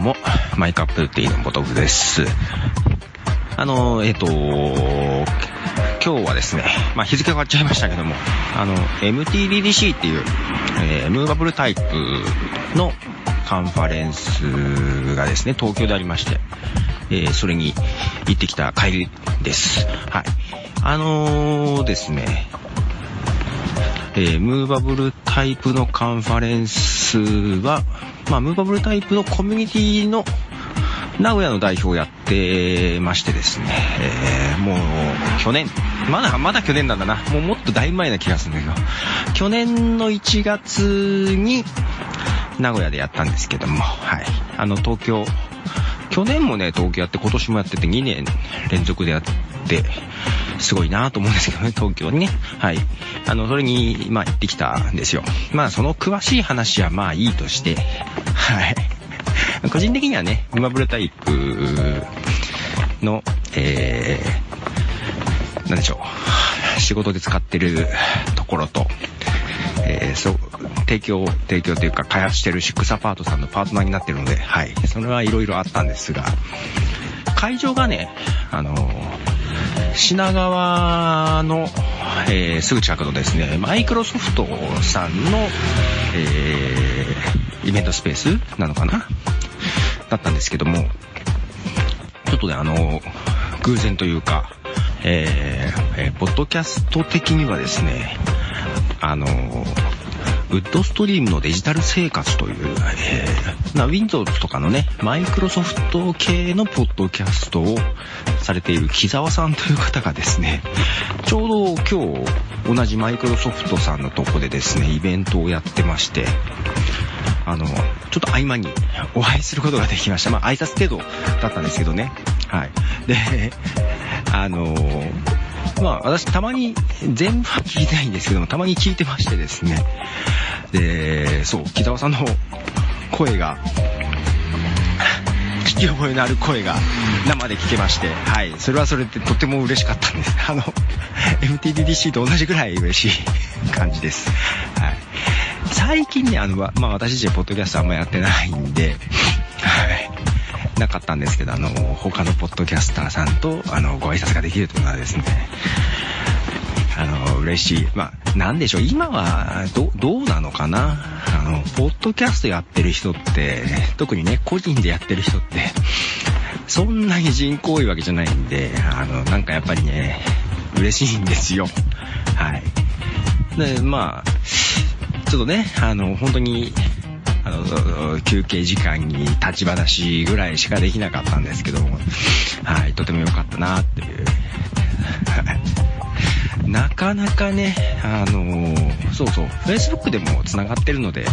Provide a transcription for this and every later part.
も、マイカップティーのボトフです。あの、えっ、ー、と、今日はですね、まあ、日付変わっちゃいましたけども、あの、MTDDC っていう、えー、ムーバブルタイプのカンファレンスがですね、東京でありまして、えー、それに行ってきた帰りです。はい。あのー、ですね、えー、ムーバブルタイプのカンファレンスは、まあ、ムーバブルタイプのコミュニティの名古屋の代表をやってましてですね、えー、もう去年、まだ、まだ去年なんだな。もうもっとだいぶ前な気がするんだけど、去年の1月に名古屋でやったんですけども、はい。あの、東京、去年もね、東京やって今年もやってて2年連続でやって、すごいなと思うんですけどね、東京にね。はい。あの、それに、まあ行ってきたんですよ。まあその詳しい話はまあいいとして、はい。個人的にはね、イマブルタイプの、えー、なんでしょう。仕事で使ってるところと、えー、そ、提供、提供というか開発してるシックスアパートさんのパートナーになってるので、はい。それはいろいろあったんですが、会場がね、あの品川の、えー、すぐ近くのですね、マイクロソフトさんの、えー、イベントスペースなのかな？だったんですけども、ちょっとね、あの、偶然というか、えー、えー、ポッドキャスト的にはですね、あの、ウッドストリームのデジタル生活という、えー、な Windows とかのね、マイクロソフト系のポッドキャストをされている木沢さんという方がですね、ちょうど今日同じマイクロソフトさんのとこでですね、イベントをやってまして、あの、ちょっと合間にお会いすることができました。まあ挨拶程度だったんですけどね。はい。で、あのまあ私たまに全部は聞いてないんですけども、たまに聞いてましてですね。で、そう、木澤さんの声が、聞き覚えのある声が生で聞けまして、はい、それはそれでとても嬉しかったんです。あの、MTDDC と同じぐらい嬉しい感じです。はい。最近ね、あの、まあ私自身ポッドキャストあんまやってないんで、はい。なかったんですけど、あの、他のポッドキャスターさんと、あの、ご挨拶ができるというのはですね、あの、嬉しい。まあ、なんでしょう、今は、ど、どうなのかなあの、ポッドキャストやってる人って、特にね、個人でやってる人って、そんなに人口多いわけじゃないんで、あの、なんかやっぱりね、嬉しいんですよ。はい。で、まあ、ちょっとね、あの、本当に、あの、休憩時間に立ち話ぐらいしかできなかったんですけども、はい、とても良かったなっていう。なかなかね、あのー、そうそう、Facebook でも繋がってるので、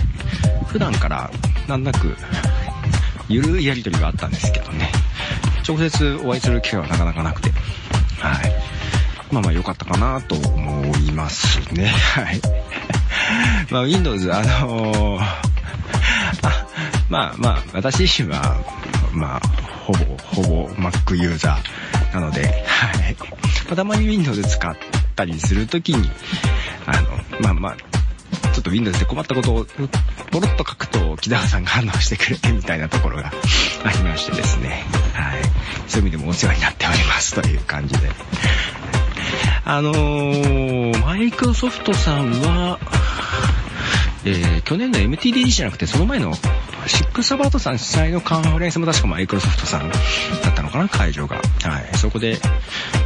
普段からなんなく、ゆるいやりとりがあったんですけどね、直接お会いする機会はなかなかなくて、はい。まあまあ良かったかなと思いますね。はい。まあ Windows、あのーまあまあ、私自身は、まあ、ほぼ、ほぼ Mac ユーザーなので、はい。まあ、たまに Windows 使ったりするときに、あの、まあまあ、ちょっと Windows で困ったことをポロッと書くと木田さんが反応してくれてみたいなところがありましてですね。はい。そういう意味でもお世話になっておりますという感じで。あのー、マイクロソフトさんは、えー、去年の MTDD じゃなくて、その前のシックスアバートさん主催のカンファレンスも確かマイクロソフトさんだったのかな、会場が。はい。そこで、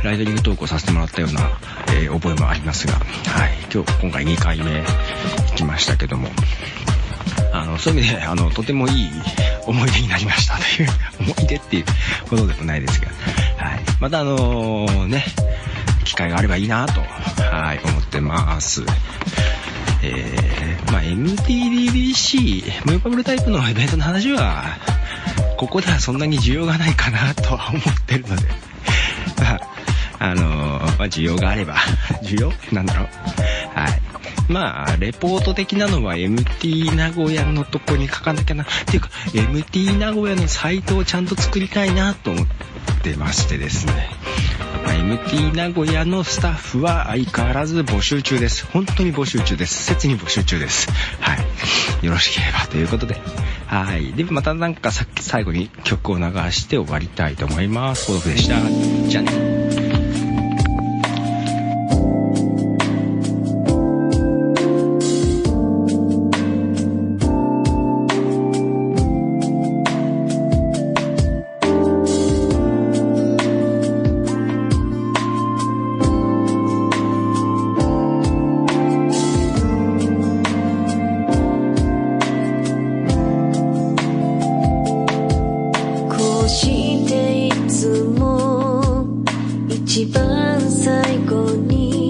ライトニングトークをさせてもらったような、えー、覚えもありますが、はい。今日、今回2回目行きましたけども、あの、そういう意味で、あの、とてもいい思い出になりましたという、思い出っていうことでもないですが、はい。またあのー、ね、機会があればいいなと、はい、思ってます。えー、まあ、MTDBC、ムーバブルタイプのイベントの話は、ここではそんなに需要がないかなとは思ってるので、まあ、あのー、まあ、需要があれば、需要？なんだろう？はい。まあ、レポート的なのは MT 名古屋のとこに書かなきゃな。っていうか、MT 名古屋のサイトをちゃんと作りたいなと思ってましてですね。MT 名古屋のスタッフは相変わらず募集中です。本当に募集中です。切に募集中です。はい。よろしければということで。はい。で、またなんかさっき最後に曲を流して終わりたいと思います。コドでした。じゃあね。番最後に